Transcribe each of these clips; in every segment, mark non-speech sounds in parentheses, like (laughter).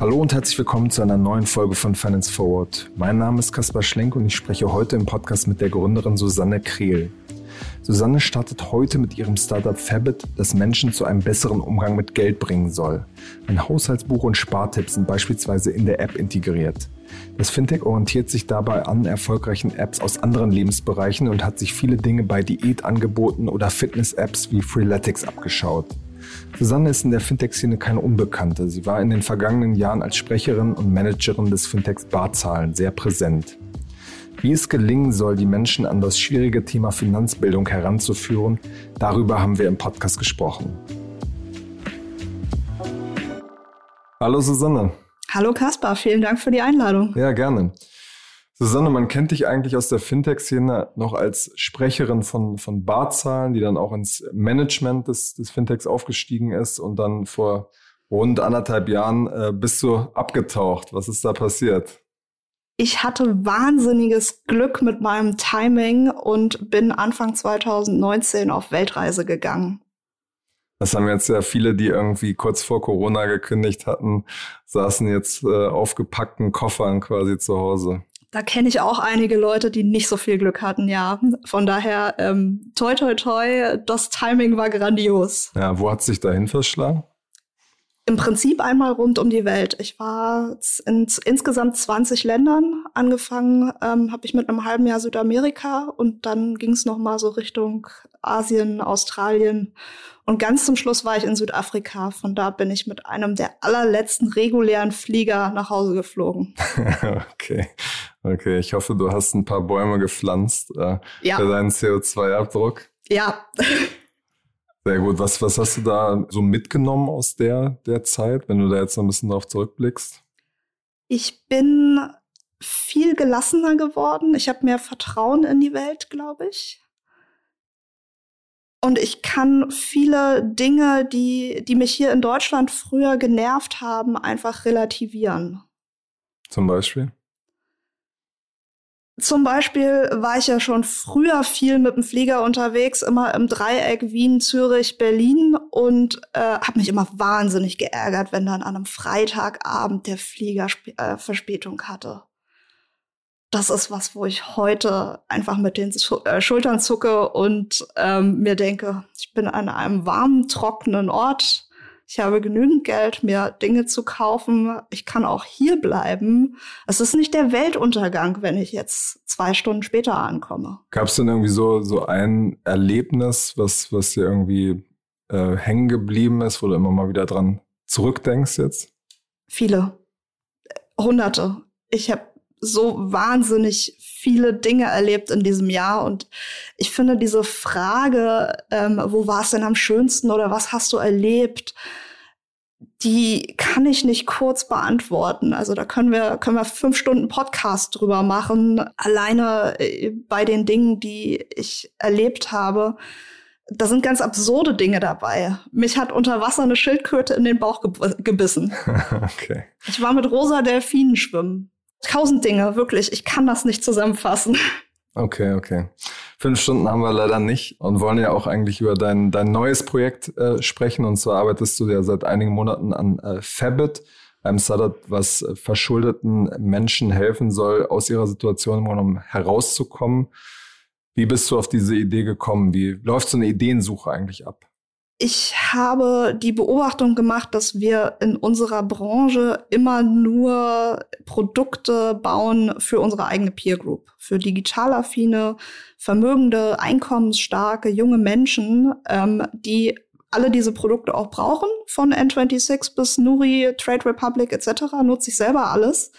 Hallo und herzlich willkommen zu einer neuen Folge von Finance Forward. Mein Name ist Kaspar Schlenk und ich spreche heute im Podcast mit der Gründerin Susanne Krehl. Susanne startet heute mit ihrem Startup Fabit, das Menschen zu einem besseren Umgang mit Geld bringen soll. Ein Haushaltsbuch und Spartipps sind beispielsweise in der App integriert. Das Fintech orientiert sich dabei an erfolgreichen Apps aus anderen Lebensbereichen und hat sich viele Dinge bei Diätangeboten oder Fitness-Apps wie Freeletics abgeschaut. Susanne ist in der Fintech-Szene keine Unbekannte. Sie war in den vergangenen Jahren als Sprecherin und Managerin des Fintechs Barzahlen sehr präsent. Wie es gelingen soll, die Menschen an das schwierige Thema Finanzbildung heranzuführen, darüber haben wir im Podcast gesprochen. Hallo Susanne. Hallo Kaspar, vielen Dank für die Einladung. Ja, gerne. Susanne, man kennt dich eigentlich aus der Fintech-Szene noch als Sprecherin von, von Barzahlen, die dann auch ins Management des, des Fintechs aufgestiegen ist und dann vor rund anderthalb Jahren äh, bist du abgetaucht. Was ist da passiert? Ich hatte wahnsinniges Glück mit meinem Timing und bin Anfang 2019 auf Weltreise gegangen. Das haben jetzt ja viele, die irgendwie kurz vor Corona gekündigt hatten, saßen jetzt äh, aufgepackten Koffern quasi zu Hause da kenne ich auch einige Leute, die nicht so viel Glück hatten, ja. Von daher, ähm, toi, toi, toi, das Timing war grandios. Ja, wo hat sich dahin verschlagen? Im Prinzip einmal rund um die Welt. Ich war in insgesamt 20 Ländern. Angefangen ähm, habe ich mit einem halben Jahr Südamerika und dann ging es noch mal so Richtung Asien, Australien und ganz zum Schluss war ich in Südafrika. Von da bin ich mit einem der allerletzten regulären Flieger nach Hause geflogen. (laughs) okay. Okay, ich hoffe, du hast ein paar Bäume gepflanzt äh, ja. für deinen CO2-Abdruck. Ja. Sehr gut. Was, was hast du da so mitgenommen aus der, der Zeit, wenn du da jetzt noch ein bisschen drauf zurückblickst? Ich bin viel gelassener geworden. Ich habe mehr Vertrauen in die Welt, glaube ich. Und ich kann viele Dinge, die, die mich hier in Deutschland früher genervt haben, einfach relativieren. Zum Beispiel? Zum Beispiel war ich ja schon früher viel mit dem Flieger unterwegs, immer im Dreieck Wien, Zürich, Berlin und äh, habe mich immer wahnsinnig geärgert, wenn dann an einem Freitagabend der Flieger Sp äh, Verspätung hatte. Das ist was, wo ich heute einfach mit den äh, Schultern zucke und ähm, mir denke, ich bin an einem warmen, trockenen Ort ich habe genügend Geld, mir Dinge zu kaufen. Ich kann auch hier bleiben. Es ist nicht der Weltuntergang, wenn ich jetzt zwei Stunden später ankomme. Gab es denn irgendwie so, so ein Erlebnis, was, was dir irgendwie äh, hängen geblieben ist, wo du immer mal wieder dran zurückdenkst jetzt? Viele. Hunderte. Ich habe so wahnsinnig viele Dinge erlebt in diesem Jahr und ich finde diese Frage, ähm, wo war es denn am schönsten oder was hast du erlebt, die kann ich nicht kurz beantworten. Also da können wir, können wir fünf Stunden Podcast drüber machen. Alleine äh, bei den Dingen, die ich erlebt habe, da sind ganz absurde Dinge dabei. Mich hat unter Wasser eine Schildkröte in den Bauch gebissen. (laughs) okay. Ich war mit rosa Delfinen schwimmen. Tausend Dinge, wirklich. Ich kann das nicht zusammenfassen. Okay, okay. Fünf Stunden haben wir leider nicht und wollen ja auch eigentlich über dein, dein neues Projekt äh, sprechen. Und zwar arbeitest du ja seit einigen Monaten an äh, Fabit, einem Startup, was äh, verschuldeten Menschen helfen soll, aus ihrer Situation im herauszukommen. Wie bist du auf diese Idee gekommen? Wie läuft so eine Ideensuche eigentlich ab? Ich habe die Beobachtung gemacht, dass wir in unserer Branche immer nur Produkte bauen für unsere eigene Peer Group, für digital affine, vermögende, einkommensstarke junge Menschen, ähm, die alle diese Produkte auch brauchen, von N26 bis Nuri, Trade Republic etc. nutze ich selber alles.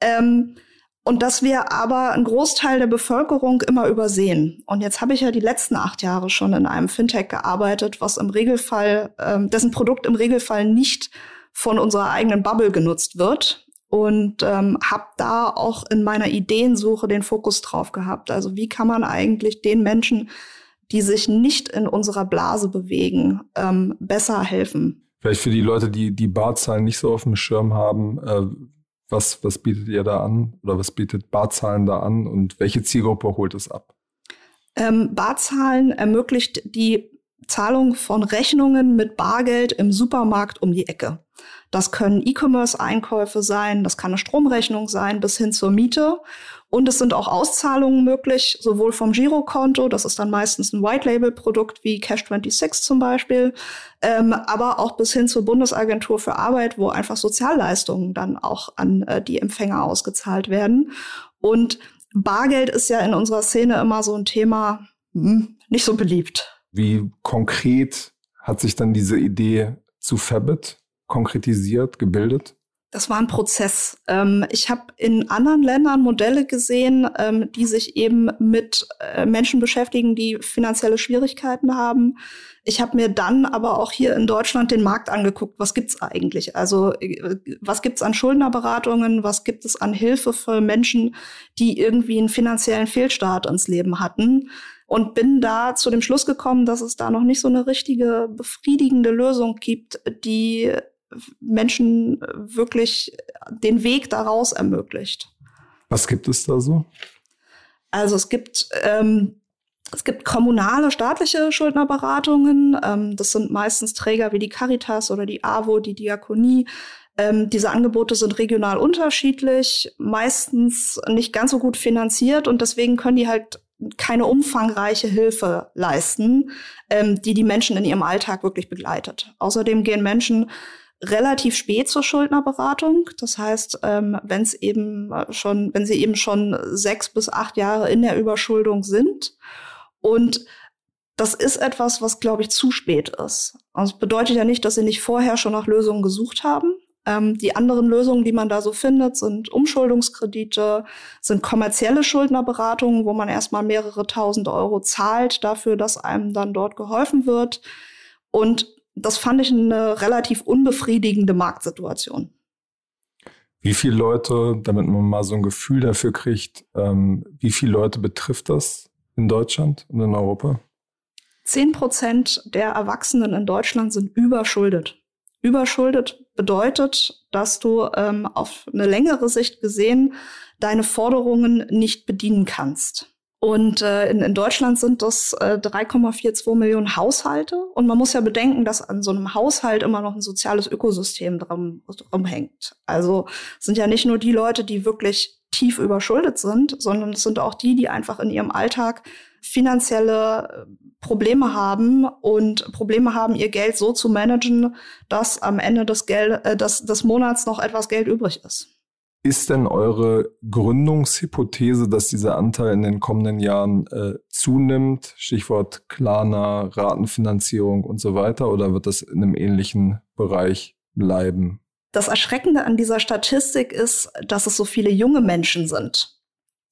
Ähm, und dass wir aber einen Großteil der Bevölkerung immer übersehen. Und jetzt habe ich ja die letzten acht Jahre schon in einem Fintech gearbeitet, was im Regelfall, ähm, dessen Produkt im Regelfall nicht von unserer eigenen Bubble genutzt wird. Und ähm, habe da auch in meiner Ideensuche den Fokus drauf gehabt. Also wie kann man eigentlich den Menschen, die sich nicht in unserer Blase bewegen, ähm, besser helfen? Vielleicht für die Leute, die die Barzahlen nicht so auf dem Schirm haben, äh was, was bietet ihr da an oder was bietet Barzahlen da an und welche Zielgruppe holt es ab? Ähm, Barzahlen ermöglicht die Zahlung von Rechnungen mit Bargeld im Supermarkt um die Ecke. Das können E-Commerce-Einkäufe sein, das kann eine Stromrechnung sein, bis hin zur Miete. Und es sind auch Auszahlungen möglich, sowohl vom Girokonto, das ist dann meistens ein White-Label-Produkt wie Cash26 zum Beispiel, ähm, aber auch bis hin zur Bundesagentur für Arbeit, wo einfach Sozialleistungen dann auch an äh, die Empfänger ausgezahlt werden. Und Bargeld ist ja in unserer Szene immer so ein Thema, hm, nicht so beliebt. Wie konkret hat sich dann diese Idee zu Fabit konkretisiert, gebildet? Das war ein Prozess. Ähm, ich habe in anderen Ländern Modelle gesehen, ähm, die sich eben mit äh, Menschen beschäftigen, die finanzielle Schwierigkeiten haben. Ich habe mir dann aber auch hier in Deutschland den Markt angeguckt. Was gibt's eigentlich? Also äh, was gibt's an Schuldnerberatungen? Was gibt es an Hilfe für Menschen, die irgendwie einen finanziellen Fehlstart ins Leben hatten? Und bin da zu dem Schluss gekommen, dass es da noch nicht so eine richtige befriedigende Lösung gibt, die Menschen wirklich den Weg daraus ermöglicht. Was gibt es da so? Also es gibt ähm, es gibt kommunale, staatliche Schuldnerberatungen. Ähm, das sind meistens Träger wie die Caritas oder die AWO, die Diakonie. Ähm, diese Angebote sind regional unterschiedlich, meistens nicht ganz so gut finanziert und deswegen können die halt keine umfangreiche Hilfe leisten, ähm, die die Menschen in ihrem Alltag wirklich begleitet. Außerdem gehen Menschen relativ spät zur Schuldnerberatung. Das heißt, ähm, wenn es eben schon, wenn sie eben schon sechs bis acht Jahre in der Überschuldung sind. Und das ist etwas, was, glaube ich, zu spät ist. Also das bedeutet ja nicht, dass sie nicht vorher schon nach Lösungen gesucht haben. Ähm, die anderen Lösungen, die man da so findet, sind Umschuldungskredite, sind kommerzielle Schuldnerberatungen, wo man erstmal mehrere tausend Euro zahlt dafür, dass einem dann dort geholfen wird. Und das fand ich eine relativ unbefriedigende Marktsituation. Wie viele Leute, damit man mal so ein Gefühl dafür kriegt, ähm, wie viele Leute betrifft das in Deutschland und in Europa? Zehn Prozent der Erwachsenen in Deutschland sind überschuldet. Überschuldet bedeutet, dass du ähm, auf eine längere Sicht gesehen deine Forderungen nicht bedienen kannst. Und äh, in, in Deutschland sind das äh, 3,42 Millionen Haushalte. Und man muss ja bedenken, dass an so einem Haushalt immer noch ein soziales Ökosystem drum, drum hängt. Also sind ja nicht nur die Leute, die wirklich tief überschuldet sind, sondern es sind auch die, die einfach in ihrem Alltag finanzielle äh, Probleme haben und Probleme haben, ihr Geld so zu managen, dass am Ende des, Geld, äh, des, des Monats noch etwas Geld übrig ist. Ist denn eure Gründungshypothese, dass dieser Anteil in den kommenden Jahren äh, zunimmt? Stichwort Klarna, Ratenfinanzierung und so weiter, oder wird das in einem ähnlichen Bereich bleiben? Das Erschreckende an dieser Statistik ist, dass es so viele junge Menschen sind.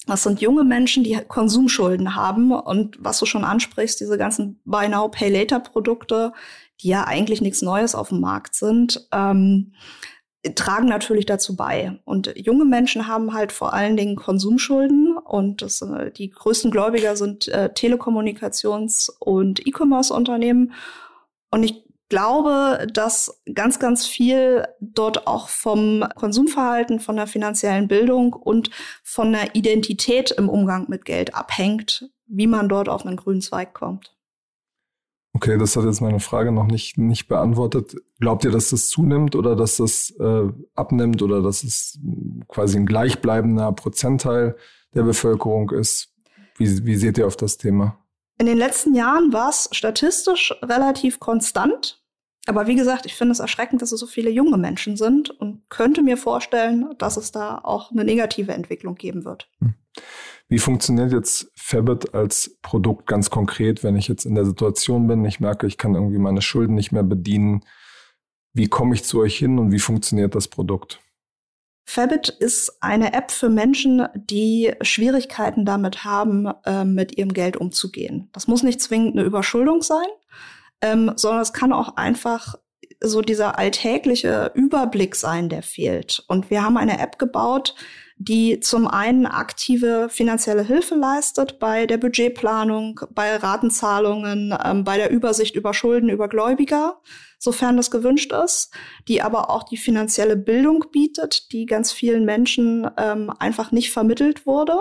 Das sind junge Menschen, die Konsumschulden haben und was du schon ansprichst, diese ganzen Buy Now, Pay Later Produkte, die ja eigentlich nichts Neues auf dem Markt sind. Ähm, tragen natürlich dazu bei. Und junge Menschen haben halt vor allen Dingen Konsumschulden und das, äh, die größten Gläubiger sind äh, Telekommunikations- und E-Commerce-Unternehmen. Und ich glaube, dass ganz, ganz viel dort auch vom Konsumverhalten, von der finanziellen Bildung und von der Identität im Umgang mit Geld abhängt, wie man dort auf einen grünen Zweig kommt. Okay, das hat jetzt meine Frage noch nicht, nicht beantwortet. Glaubt ihr, dass das zunimmt oder dass das äh, abnimmt oder dass es quasi ein gleichbleibender Prozentteil der Bevölkerung ist? Wie, wie seht ihr auf das Thema? In den letzten Jahren war es statistisch relativ konstant. Aber wie gesagt, ich finde es erschreckend, dass es so viele junge Menschen sind und könnte mir vorstellen, dass es da auch eine negative Entwicklung geben wird. Hm. Wie funktioniert jetzt Fabit als Produkt ganz konkret, wenn ich jetzt in der Situation bin, ich merke, ich kann irgendwie meine Schulden nicht mehr bedienen? Wie komme ich zu euch hin und wie funktioniert das Produkt? Fabit ist eine App für Menschen, die Schwierigkeiten damit haben, äh, mit ihrem Geld umzugehen. Das muss nicht zwingend eine Überschuldung sein, ähm, sondern es kann auch einfach so dieser alltägliche Überblick sein, der fehlt. Und wir haben eine App gebaut, die zum einen aktive finanzielle Hilfe leistet bei der Budgetplanung, bei Ratenzahlungen, ähm, bei der Übersicht über Schulden, über Gläubiger, sofern das gewünscht ist, die aber auch die finanzielle Bildung bietet, die ganz vielen Menschen ähm, einfach nicht vermittelt wurde.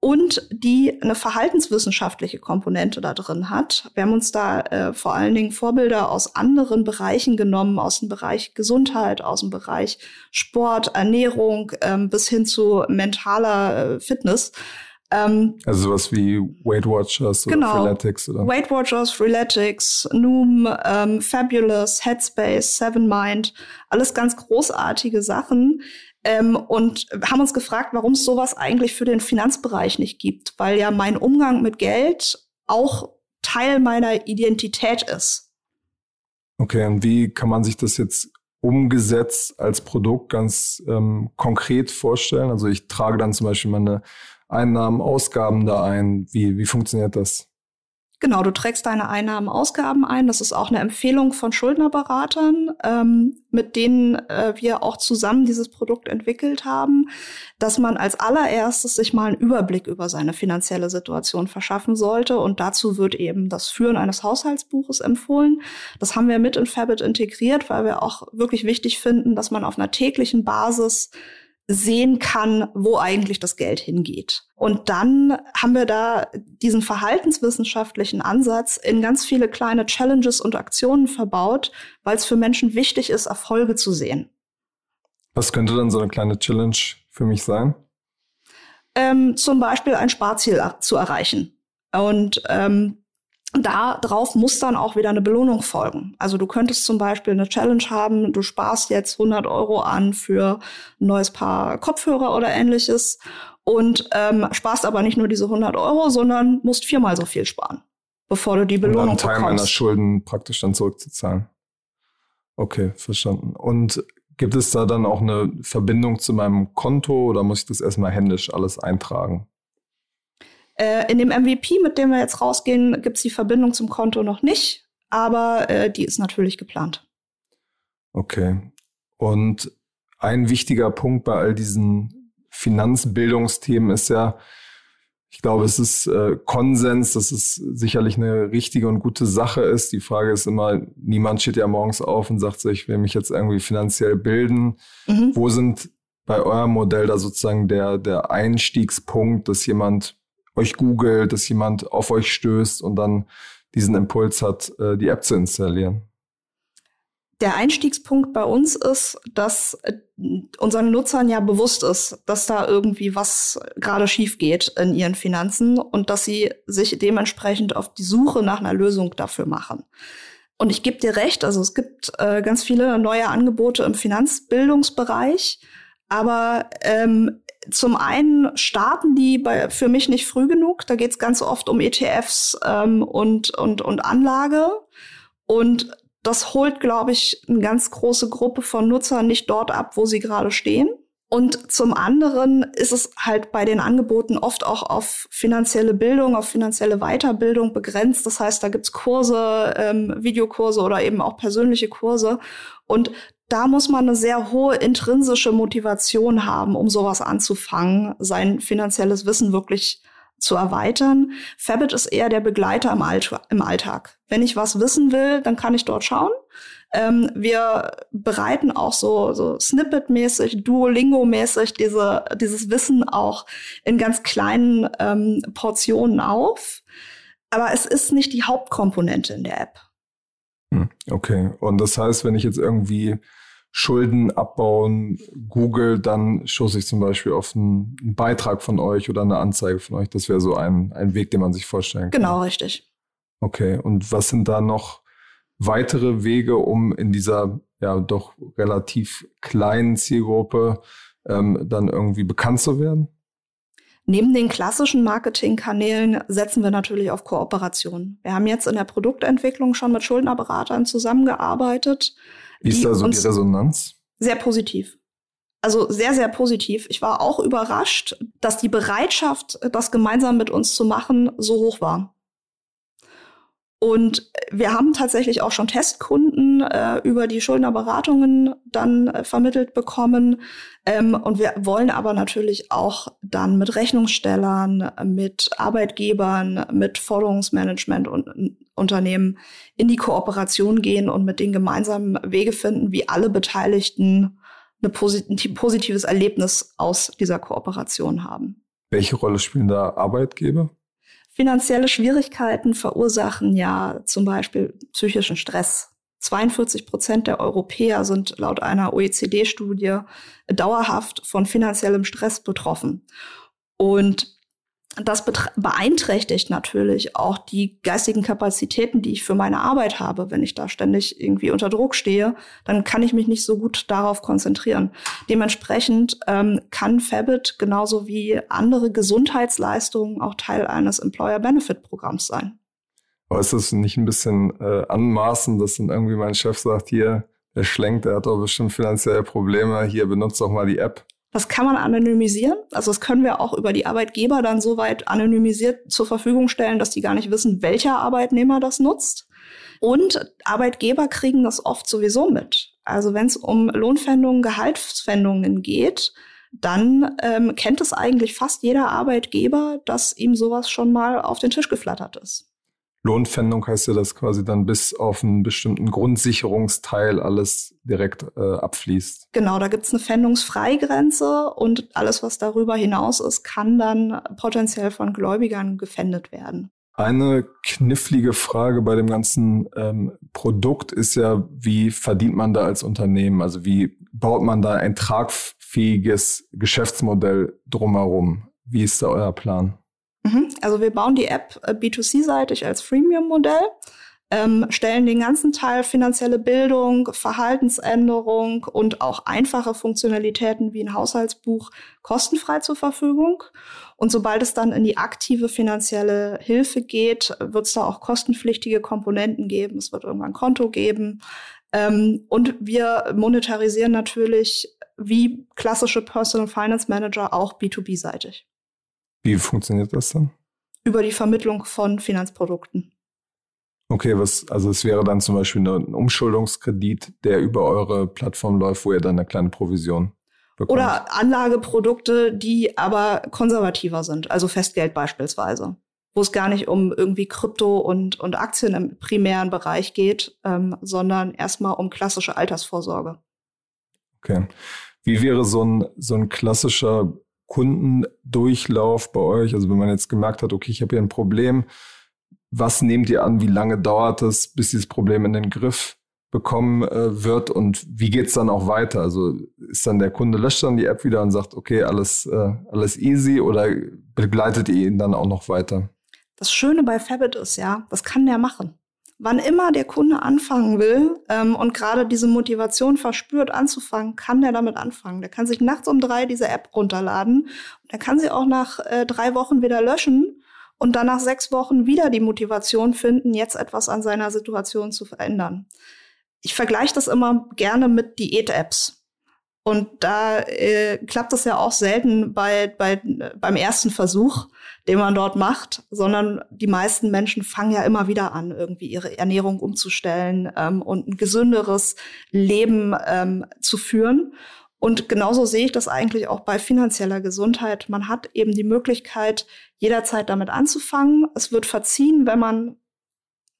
Und die eine verhaltenswissenschaftliche Komponente da drin hat. Wir haben uns da äh, vor allen Dingen Vorbilder aus anderen Bereichen genommen, aus dem Bereich Gesundheit, aus dem Bereich Sport, Ernährung ähm, bis hin zu mentaler äh, Fitness. Ähm, also sowas wie Weight Watchers oder genau, Freeletics oder? Weight Watchers, Freeletics, Noom, ähm, Fabulous, Headspace, Seven Mind, alles ganz großartige Sachen, ähm, und haben uns gefragt, warum es sowas eigentlich für den Finanzbereich nicht gibt, weil ja mein Umgang mit Geld auch Teil meiner Identität ist. Okay, und wie kann man sich das jetzt umgesetzt als Produkt ganz ähm, konkret vorstellen? Also ich trage dann zum Beispiel meine Einnahmen, Ausgaben da ein. Wie, wie funktioniert das? Genau, du trägst deine Einnahmen, Ausgaben ein. Das ist auch eine Empfehlung von Schuldnerberatern, ähm, mit denen äh, wir auch zusammen dieses Produkt entwickelt haben, dass man als allererstes sich mal einen Überblick über seine finanzielle Situation verschaffen sollte. Und dazu wird eben das Führen eines Haushaltsbuches empfohlen. Das haben wir mit in Fabit integriert, weil wir auch wirklich wichtig finden, dass man auf einer täglichen Basis sehen kann, wo eigentlich das Geld hingeht. Und dann haben wir da diesen verhaltenswissenschaftlichen Ansatz in ganz viele kleine Challenges und Aktionen verbaut, weil es für Menschen wichtig ist, Erfolge zu sehen. Was könnte dann so eine kleine Challenge für mich sein? Ähm, zum Beispiel ein Sparziel zu erreichen. Und ähm, da drauf muss dann auch wieder eine Belohnung folgen. Also du könntest zum Beispiel eine Challenge haben, du sparst jetzt 100 Euro an für ein neues Paar Kopfhörer oder ähnliches und ähm, sparst aber nicht nur diese 100 Euro, sondern musst viermal so viel sparen, bevor du die Belohnung um dann Teil bekommst. meiner Schulden praktisch dann zurückzuzahlen. Okay, verstanden. Und gibt es da dann auch eine Verbindung zu meinem Konto oder muss ich das erstmal händisch alles eintragen? Äh, in dem MVP, mit dem wir jetzt rausgehen, gibt es die Verbindung zum Konto noch nicht, aber äh, die ist natürlich geplant. Okay. Und ein wichtiger Punkt bei all diesen Finanzbildungsthemen ist ja, ich glaube, es ist äh, Konsens, dass es sicherlich eine richtige und gute Sache ist. Die Frage ist immer, niemand steht ja morgens auf und sagt sich, ich will mich jetzt irgendwie finanziell bilden. Mhm. Wo sind bei eurem Modell da sozusagen der, der Einstiegspunkt, dass jemand euch googelt, dass jemand auf euch stößt und dann diesen Impuls hat, äh, die App zu installieren? Der Einstiegspunkt bei uns ist, dass äh, unseren Nutzern ja bewusst ist, dass da irgendwie was gerade schief geht in ihren Finanzen und dass sie sich dementsprechend auf die Suche nach einer Lösung dafür machen. Und ich gebe dir recht, also es gibt äh, ganz viele neue Angebote im Finanzbildungsbereich, aber ähm, zum einen starten die bei, für mich nicht früh genug. Da geht es ganz oft um ETFs ähm, und, und, und Anlage. Und das holt, glaube ich, eine ganz große Gruppe von Nutzern nicht dort ab, wo sie gerade stehen. Und zum anderen ist es halt bei den Angeboten oft auch auf finanzielle Bildung, auf finanzielle Weiterbildung begrenzt. Das heißt, da gibt's Kurse, ähm, Videokurse oder eben auch persönliche Kurse. Und da muss man eine sehr hohe intrinsische Motivation haben, um sowas anzufangen, sein finanzielles Wissen wirklich zu erweitern. Fabit ist eher der Begleiter im, Alt im Alltag. Wenn ich was wissen will, dann kann ich dort schauen. Ähm, wir bereiten auch so, so Snippet-mäßig, Duolingo-mäßig diese, dieses Wissen auch in ganz kleinen ähm, Portionen auf. Aber es ist nicht die Hauptkomponente in der App. Hm, okay. Und das heißt, wenn ich jetzt irgendwie Schulden abbauen, Google, dann stoße ich zum Beispiel auf einen, Beitrag von euch oder eine Anzeige von euch. Das wäre so ein, ein Weg, den man sich vorstellen kann. Genau, richtig. Okay, und was sind da noch weitere Wege, um in dieser ja doch relativ kleinen Zielgruppe ähm, dann irgendwie bekannt zu werden? Neben den klassischen Marketingkanälen setzen wir natürlich auf Kooperation. Wir haben jetzt in der Produktentwicklung schon mit Schuldnerberatern zusammengearbeitet. Wie ist da so die Resonanz? Sehr positiv. Also sehr, sehr positiv. Ich war auch überrascht, dass die Bereitschaft, das gemeinsam mit uns zu machen, so hoch war. Und wir haben tatsächlich auch schon Testkunden äh, über die Schuldnerberatungen dann äh, vermittelt bekommen. Ähm, und wir wollen aber natürlich auch dann mit Rechnungsstellern, mit Arbeitgebern, mit Forderungsmanagement und Unternehmen in die Kooperation gehen und mit den gemeinsamen Wege finden, wie alle Beteiligten ein posit positives Erlebnis aus dieser Kooperation haben. Welche Rolle spielen da Arbeitgeber? Finanzielle Schwierigkeiten verursachen ja zum Beispiel psychischen Stress. 42 Prozent der Europäer sind laut einer OECD-Studie dauerhaft von finanziellem Stress betroffen. Und das beeinträchtigt natürlich auch die geistigen Kapazitäten, die ich für meine Arbeit habe. Wenn ich da ständig irgendwie unter Druck stehe, dann kann ich mich nicht so gut darauf konzentrieren. Dementsprechend ähm, kann Fabit genauso wie andere Gesundheitsleistungen auch Teil eines Employer Benefit Programms sein. Aber ist das nicht ein bisschen äh, anmaßend, dass dann irgendwie mein Chef sagt, hier, der schlenkt, der hat doch bestimmt finanzielle Probleme, hier benutzt doch mal die App. Das kann man anonymisieren. Also das können wir auch über die Arbeitgeber dann so weit anonymisiert zur Verfügung stellen, dass die gar nicht wissen, welcher Arbeitnehmer das nutzt. Und Arbeitgeber kriegen das oft sowieso mit. Also wenn es um Lohnpfändungen, Gehaltspfändungen geht, dann ähm, kennt es eigentlich fast jeder Arbeitgeber, dass ihm sowas schon mal auf den Tisch geflattert ist. Lohnpfändung heißt ja, dass quasi dann bis auf einen bestimmten Grundsicherungsteil alles direkt äh, abfließt. Genau, da gibt's eine Pfändungsfreigrenze und alles, was darüber hinaus ist, kann dann potenziell von Gläubigern gefändet werden. Eine knifflige Frage bei dem ganzen ähm, Produkt ist ja, wie verdient man da als Unternehmen? Also wie baut man da ein tragfähiges Geschäftsmodell drumherum? Wie ist da euer Plan? Mhm. Also wir bauen die App äh, B2C-seitig als Freemium-Modell, ähm, stellen den ganzen Teil finanzielle Bildung, Verhaltensänderung und auch einfache Funktionalitäten wie ein Haushaltsbuch kostenfrei zur Verfügung. Und sobald es dann in die aktive finanzielle Hilfe geht, wird es da auch kostenpflichtige Komponenten geben. Es wird irgendwann ein Konto geben. Ähm, und wir monetarisieren natürlich wie klassische Personal Finance Manager auch B2B-seitig. Wie funktioniert das dann? Über die Vermittlung von Finanzprodukten. Okay, was, also es wäre dann zum Beispiel ein Umschuldungskredit, der über eure Plattform läuft, wo ihr dann eine kleine Provision bekommt. Oder Anlageprodukte, die aber konservativer sind, also Festgeld beispielsweise, wo es gar nicht um irgendwie Krypto und, und Aktien im primären Bereich geht, ähm, sondern erstmal um klassische Altersvorsorge. Okay. Wie wäre so ein, so ein klassischer Kundendurchlauf bei euch? Also wenn man jetzt gemerkt hat, okay, ich habe hier ein Problem, was nehmt ihr an? Wie lange dauert es, bis dieses Problem in den Griff bekommen äh, wird und wie geht's dann auch weiter? Also ist dann der Kunde löscht dann die App wieder und sagt, okay, alles, äh, alles easy oder begleitet ihr ihn dann auch noch weiter? Das Schöne bei Fabit ist ja, das kann der machen wann immer der Kunde anfangen will ähm, und gerade diese Motivation verspürt anzufangen, kann der damit anfangen. Der kann sich nachts um drei diese App runterladen und er kann sie auch nach äh, drei Wochen wieder löschen und dann nach sechs Wochen wieder die Motivation finden, jetzt etwas an seiner Situation zu verändern. Ich vergleiche das immer gerne mit Diät-Apps. Und da äh, klappt es ja auch selten bei, bei, beim ersten Versuch, den man dort macht, sondern die meisten Menschen fangen ja immer wieder an, irgendwie ihre Ernährung umzustellen ähm, und ein gesünderes Leben ähm, zu führen. Und genauso sehe ich das eigentlich auch bei finanzieller Gesundheit. Man hat eben die Möglichkeit, jederzeit damit anzufangen. Es wird verziehen, wenn man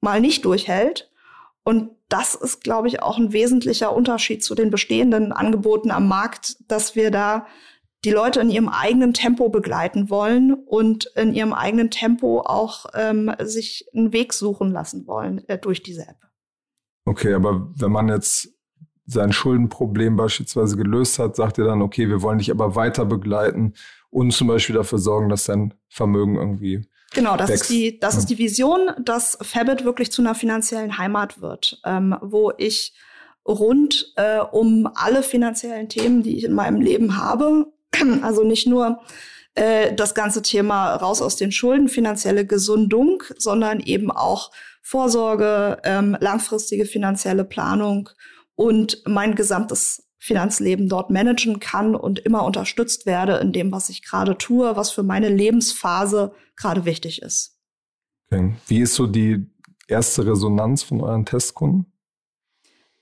mal nicht durchhält. Und das ist, glaube ich, auch ein wesentlicher Unterschied zu den bestehenden Angeboten am Markt, dass wir da die Leute in ihrem eigenen Tempo begleiten wollen und in ihrem eigenen Tempo auch ähm, sich einen Weg suchen lassen wollen äh, durch diese App. Okay, aber wenn man jetzt sein Schuldenproblem beispielsweise gelöst hat, sagt ihr dann, okay, wir wollen dich aber weiter begleiten und zum Beispiel dafür sorgen, dass dein Vermögen irgendwie Genau, das, ist die, das ist die Vision, dass Fabit wirklich zu einer finanziellen Heimat wird, ähm, wo ich rund äh, um alle finanziellen Themen, die ich in meinem Leben habe, (clears throat) also nicht nur äh, das ganze Thema raus aus den Schulden, finanzielle Gesundung, sondern eben auch Vorsorge, ähm, langfristige finanzielle Planung und mein gesamtes Finanzleben dort managen kann und immer unterstützt werde in dem, was ich gerade tue, was für meine Lebensphase gerade wichtig ist. Okay. Wie ist so die erste Resonanz von euren Testkunden?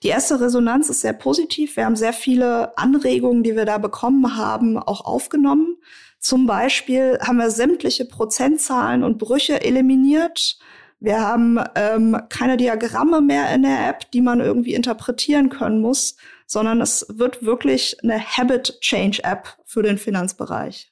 Die erste Resonanz ist sehr positiv. Wir haben sehr viele Anregungen, die wir da bekommen haben, auch aufgenommen. Zum Beispiel haben wir sämtliche Prozentzahlen und Brüche eliminiert. Wir haben ähm, keine Diagramme mehr in der App, die man irgendwie interpretieren können muss, sondern es wird wirklich eine Habit Change App für den Finanzbereich.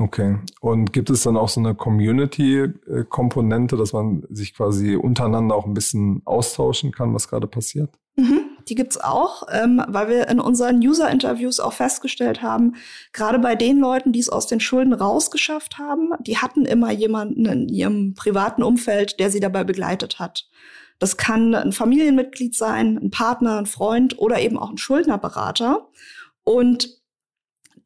Okay. Und gibt es dann auch so eine Community-Komponente, dass man sich quasi untereinander auch ein bisschen austauschen kann, was gerade passiert? Mhm, die gibt's auch, ähm, weil wir in unseren User-Interviews auch festgestellt haben, gerade bei den Leuten, die es aus den Schulden rausgeschafft haben, die hatten immer jemanden in ihrem privaten Umfeld, der sie dabei begleitet hat. Das kann ein Familienmitglied sein, ein Partner, ein Freund oder eben auch ein Schuldnerberater. Und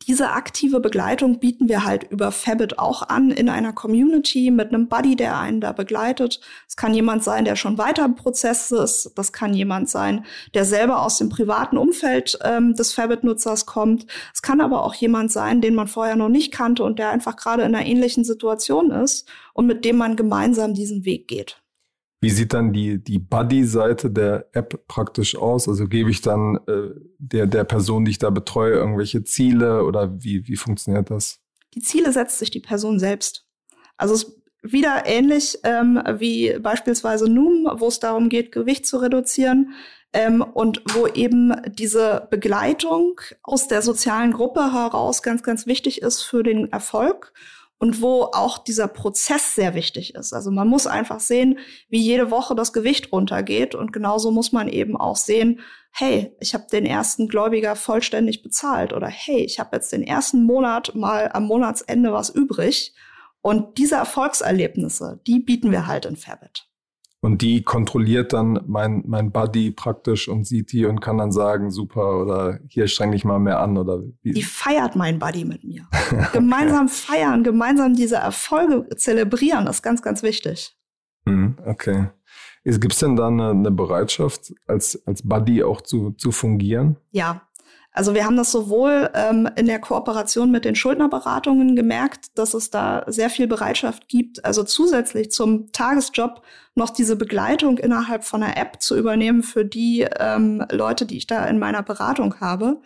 diese aktive Begleitung bieten wir halt über Fabit auch an in einer Community mit einem Buddy, der einen da begleitet. Es kann jemand sein, der schon weiter im Prozess ist. Das kann jemand sein, der selber aus dem privaten Umfeld ähm, des Fabit-Nutzers kommt. Es kann aber auch jemand sein, den man vorher noch nicht kannte und der einfach gerade in einer ähnlichen Situation ist und mit dem man gemeinsam diesen Weg geht. Wie sieht dann die, die Buddy-Seite der App praktisch aus? Also gebe ich dann äh, der, der Person, die ich da betreue, irgendwelche Ziele oder wie, wie funktioniert das? Die Ziele setzt sich die Person selbst. Also es wieder ähnlich ähm, wie beispielsweise Noom, wo es darum geht, Gewicht zu reduzieren. Ähm, und wo eben diese Begleitung aus der sozialen Gruppe heraus ganz, ganz wichtig ist für den Erfolg und wo auch dieser Prozess sehr wichtig ist. Also man muss einfach sehen, wie jede Woche das Gewicht runtergeht und genauso muss man eben auch sehen, hey, ich habe den ersten Gläubiger vollständig bezahlt oder hey, ich habe jetzt den ersten Monat mal am Monatsende was übrig und diese Erfolgserlebnisse, die bieten wir halt in Fabit. Und die kontrolliert dann mein, mein Buddy praktisch und sieht die und kann dann sagen, super, oder hier streng dich mal mehr an oder wie. Die feiert mein Buddy mit mir. (laughs) okay. Gemeinsam feiern, gemeinsam diese Erfolge zelebrieren, ist ganz, ganz wichtig. Mhm, okay. Gibt es denn da eine, eine Bereitschaft, als, als Buddy auch zu, zu fungieren? Ja, also wir haben das sowohl ähm, in der Kooperation mit den Schuldnerberatungen gemerkt, dass es da sehr viel Bereitschaft gibt, also zusätzlich zum Tagesjob noch diese Begleitung innerhalb von einer App zu übernehmen für die ähm, Leute, die ich da in meiner Beratung habe.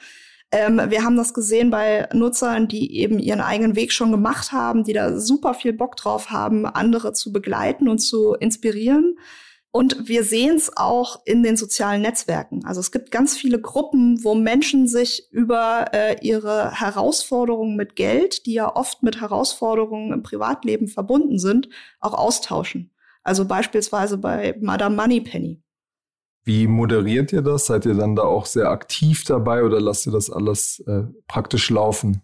Ähm, wir haben das gesehen bei Nutzern, die eben ihren eigenen Weg schon gemacht haben, die da super viel Bock drauf haben, andere zu begleiten und zu inspirieren. Und wir sehen es auch in den sozialen Netzwerken. Also es gibt ganz viele Gruppen, wo Menschen sich über äh, ihre Herausforderungen mit Geld, die ja oft mit Herausforderungen im Privatleben verbunden sind, auch austauschen. Also beispielsweise bei Madame Moneypenny. Wie moderiert ihr das? Seid ihr dann da auch sehr aktiv dabei oder lasst ihr das alles äh, praktisch laufen?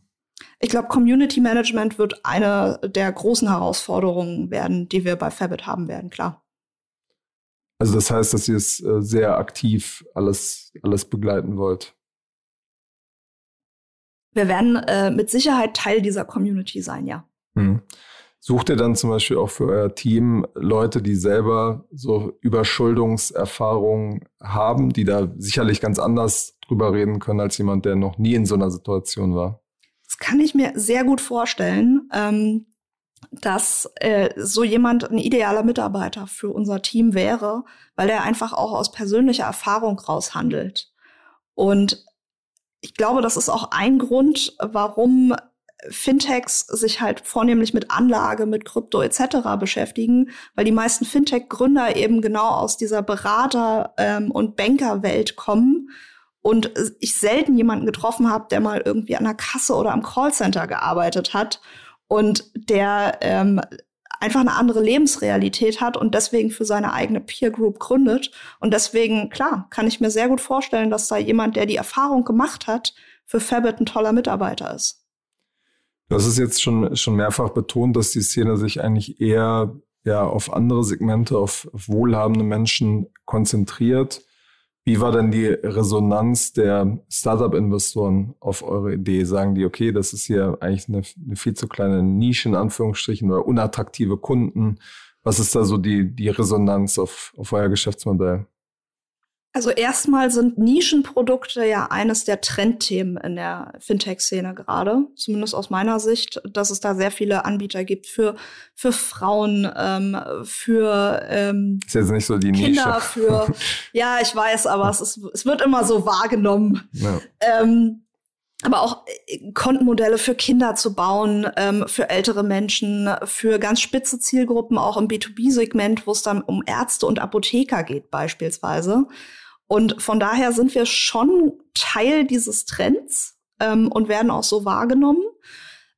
Ich glaube, Community Management wird eine der großen Herausforderungen werden, die wir bei Fabit haben werden, klar. Also das heißt, dass ihr es äh, sehr aktiv alles, alles begleiten wollt. Wir werden äh, mit Sicherheit Teil dieser Community sein, ja. Hm. Sucht ihr dann zum Beispiel auch für euer Team Leute, die selber so Überschuldungserfahrungen haben, die da sicherlich ganz anders drüber reden können als jemand, der noch nie in so einer Situation war? Das kann ich mir sehr gut vorstellen. Ähm, dass äh, so jemand ein idealer Mitarbeiter für unser Team wäre, weil er einfach auch aus persönlicher Erfahrung raushandelt. Und ich glaube, das ist auch ein Grund, warum Fintechs sich halt vornehmlich mit Anlage, mit Krypto etc. beschäftigen, weil die meisten Fintech-Gründer eben genau aus dieser Berater- ähm, und Bankerwelt kommen und ich selten jemanden getroffen habe, der mal irgendwie an der Kasse oder am Callcenter gearbeitet hat und der ähm, einfach eine andere Lebensrealität hat und deswegen für seine eigene Peer Group gründet. Und deswegen, klar, kann ich mir sehr gut vorstellen, dass da jemand, der die Erfahrung gemacht hat, für Fabit ein toller Mitarbeiter ist. Hast es jetzt schon, schon mehrfach betont, dass die Szene sich eigentlich eher ja, auf andere Segmente, auf, auf wohlhabende Menschen konzentriert. Wie war denn die Resonanz der Startup-Investoren auf eure Idee? Sagen die, okay, das ist hier eigentlich eine, eine, viel zu kleine Nische in Anführungsstrichen oder unattraktive Kunden? Was ist da so die, die Resonanz auf, auf euer Geschäftsmodell? Also erstmal sind Nischenprodukte ja eines der Trendthemen in der Fintech-Szene gerade, zumindest aus meiner Sicht, dass es da sehr viele Anbieter gibt für für Frauen, ähm, für ähm, ist jetzt nicht so die Kinder, Nische. für (laughs) ja, ich weiß, aber es ist es wird immer so wahrgenommen. Ja. Ähm, aber auch äh, Kontenmodelle für Kinder zu bauen, ähm, für ältere Menschen, für ganz spitze Zielgruppen, auch im B2B-Segment, wo es dann um Ärzte und Apotheker geht beispielsweise. Und von daher sind wir schon Teil dieses Trends ähm, und werden auch so wahrgenommen.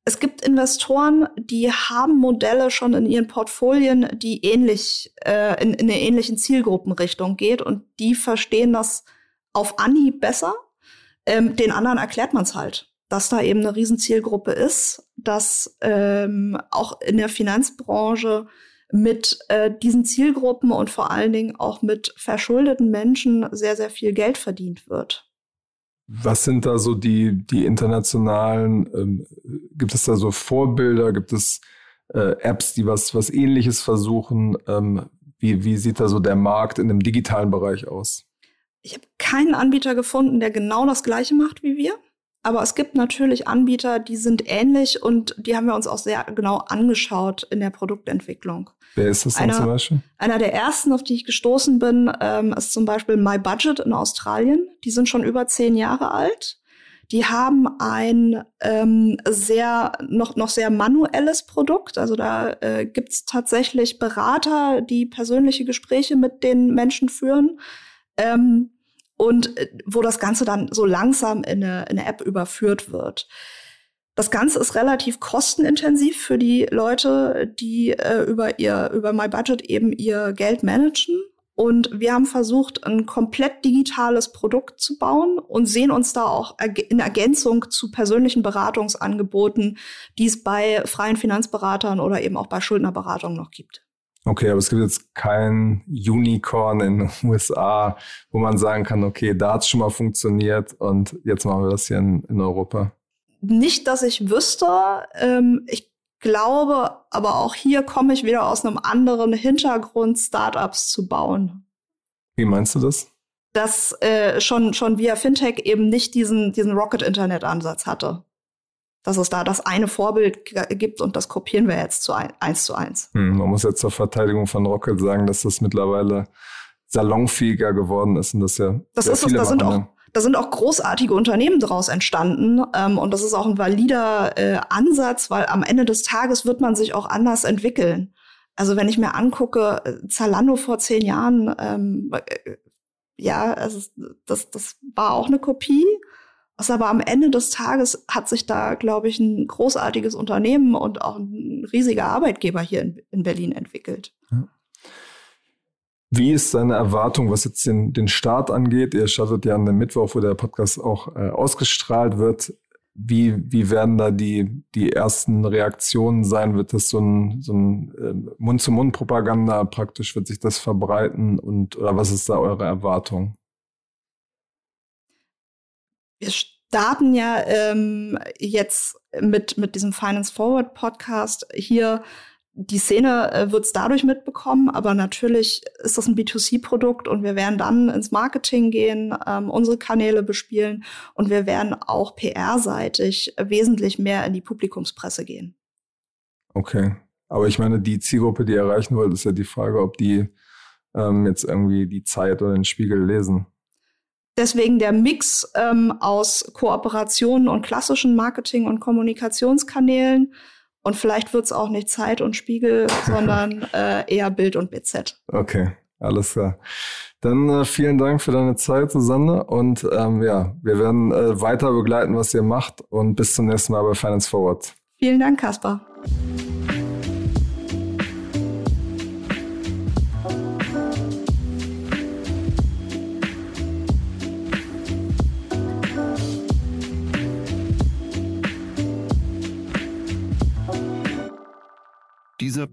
Es gibt Investoren, die haben Modelle schon in ihren Portfolien, die ähnlich äh, in, in eine ähnlichen Zielgruppenrichtung geht und die verstehen das auf Anhieb besser. Ähm, den anderen erklärt man es halt, dass da eben eine Riesenzielgruppe ist, dass ähm, auch in der Finanzbranche mit äh, diesen Zielgruppen und vor allen Dingen auch mit verschuldeten Menschen sehr, sehr viel Geld verdient wird. Was sind da so die, die internationalen, ähm, gibt es da so Vorbilder, gibt es äh, Apps, die was, was ähnliches versuchen? Ähm, wie, wie sieht da so der Markt in dem digitalen Bereich aus? Ich habe keinen Anbieter gefunden, der genau das gleiche macht wie wir. Aber es gibt natürlich Anbieter, die sind ähnlich und die haben wir uns auch sehr genau angeschaut in der Produktentwicklung. Wer ist das denn zum Beispiel? Einer der ersten, auf die ich gestoßen bin, ähm, ist zum Beispiel My Budget in Australien. Die sind schon über zehn Jahre alt. Die haben ein ähm, sehr noch noch sehr manuelles Produkt. Also da äh, gibt's tatsächlich Berater, die persönliche Gespräche mit den Menschen führen. Ähm, und äh, wo das Ganze dann so langsam in eine, in eine App überführt wird. Das Ganze ist relativ kostenintensiv für die Leute, die äh, über ihr über My Budget eben ihr Geld managen. Und wir haben versucht, ein komplett digitales Produkt zu bauen und sehen uns da auch in Ergänzung zu persönlichen Beratungsangeboten, die es bei freien Finanzberatern oder eben auch bei Schuldnerberatungen noch gibt. Okay, aber es gibt jetzt kein Unicorn in (laughs) den USA, wo man sagen kann, okay, da hat es schon mal funktioniert und jetzt machen wir das hier in, in Europa. Nicht, dass ich wüsste. Ähm, ich glaube, aber auch hier komme ich wieder aus einem anderen Hintergrund, Startups zu bauen. Wie meinst du das? Dass äh, schon, schon via Fintech eben nicht diesen, diesen Rocket-Internet-Ansatz hatte dass es da das eine Vorbild gibt und das kopieren wir jetzt zu ein, eins zu eins. Hm, man muss jetzt zur Verteidigung von Rocket sagen, dass das mittlerweile salonfähiger geworden ist und das ja das ist es, da sind auch da sind auch großartige Unternehmen daraus entstanden ähm, und das ist auch ein valider äh, Ansatz, weil am Ende des Tages wird man sich auch anders entwickeln. Also wenn ich mir angucke, äh, Zalando vor zehn Jahren, ähm, äh, ja, also das, das war auch eine Kopie was aber am Ende des Tages hat sich da, glaube ich, ein großartiges Unternehmen und auch ein riesiger Arbeitgeber hier in, in Berlin entwickelt. Wie ist deine Erwartung, was jetzt den, den Start angeht? Ihr startet ja an dem Mittwoch, wo der Podcast auch äh, ausgestrahlt wird. Wie, wie werden da die, die ersten Reaktionen sein? Wird das so ein, so ein äh, Mund-zu-Mund-Propaganda praktisch? Wird sich das verbreiten? Und oder was ist da eure Erwartung? Wir starten ja ähm, jetzt mit, mit diesem Finance Forward Podcast hier. Die Szene äh, wird es dadurch mitbekommen, aber natürlich ist das ein B2C-Produkt und wir werden dann ins Marketing gehen, ähm, unsere Kanäle bespielen und wir werden auch PR-seitig wesentlich mehr in die Publikumspresse gehen. Okay. Aber ich meine, die Zielgruppe, die ihr erreichen wollt, ist ja die Frage, ob die ähm, jetzt irgendwie die Zeit oder den Spiegel lesen. Deswegen der Mix ähm, aus Kooperationen und klassischen Marketing- und Kommunikationskanälen. Und vielleicht wird es auch nicht Zeit und Spiegel, (laughs) sondern äh, eher Bild und BZ. Okay, alles klar. Dann äh, vielen Dank für deine Zeit, Susanne. Und ähm, ja, wir werden äh, weiter begleiten, was ihr macht. Und bis zum nächsten Mal bei Finance Forward. Vielen Dank, Kaspar.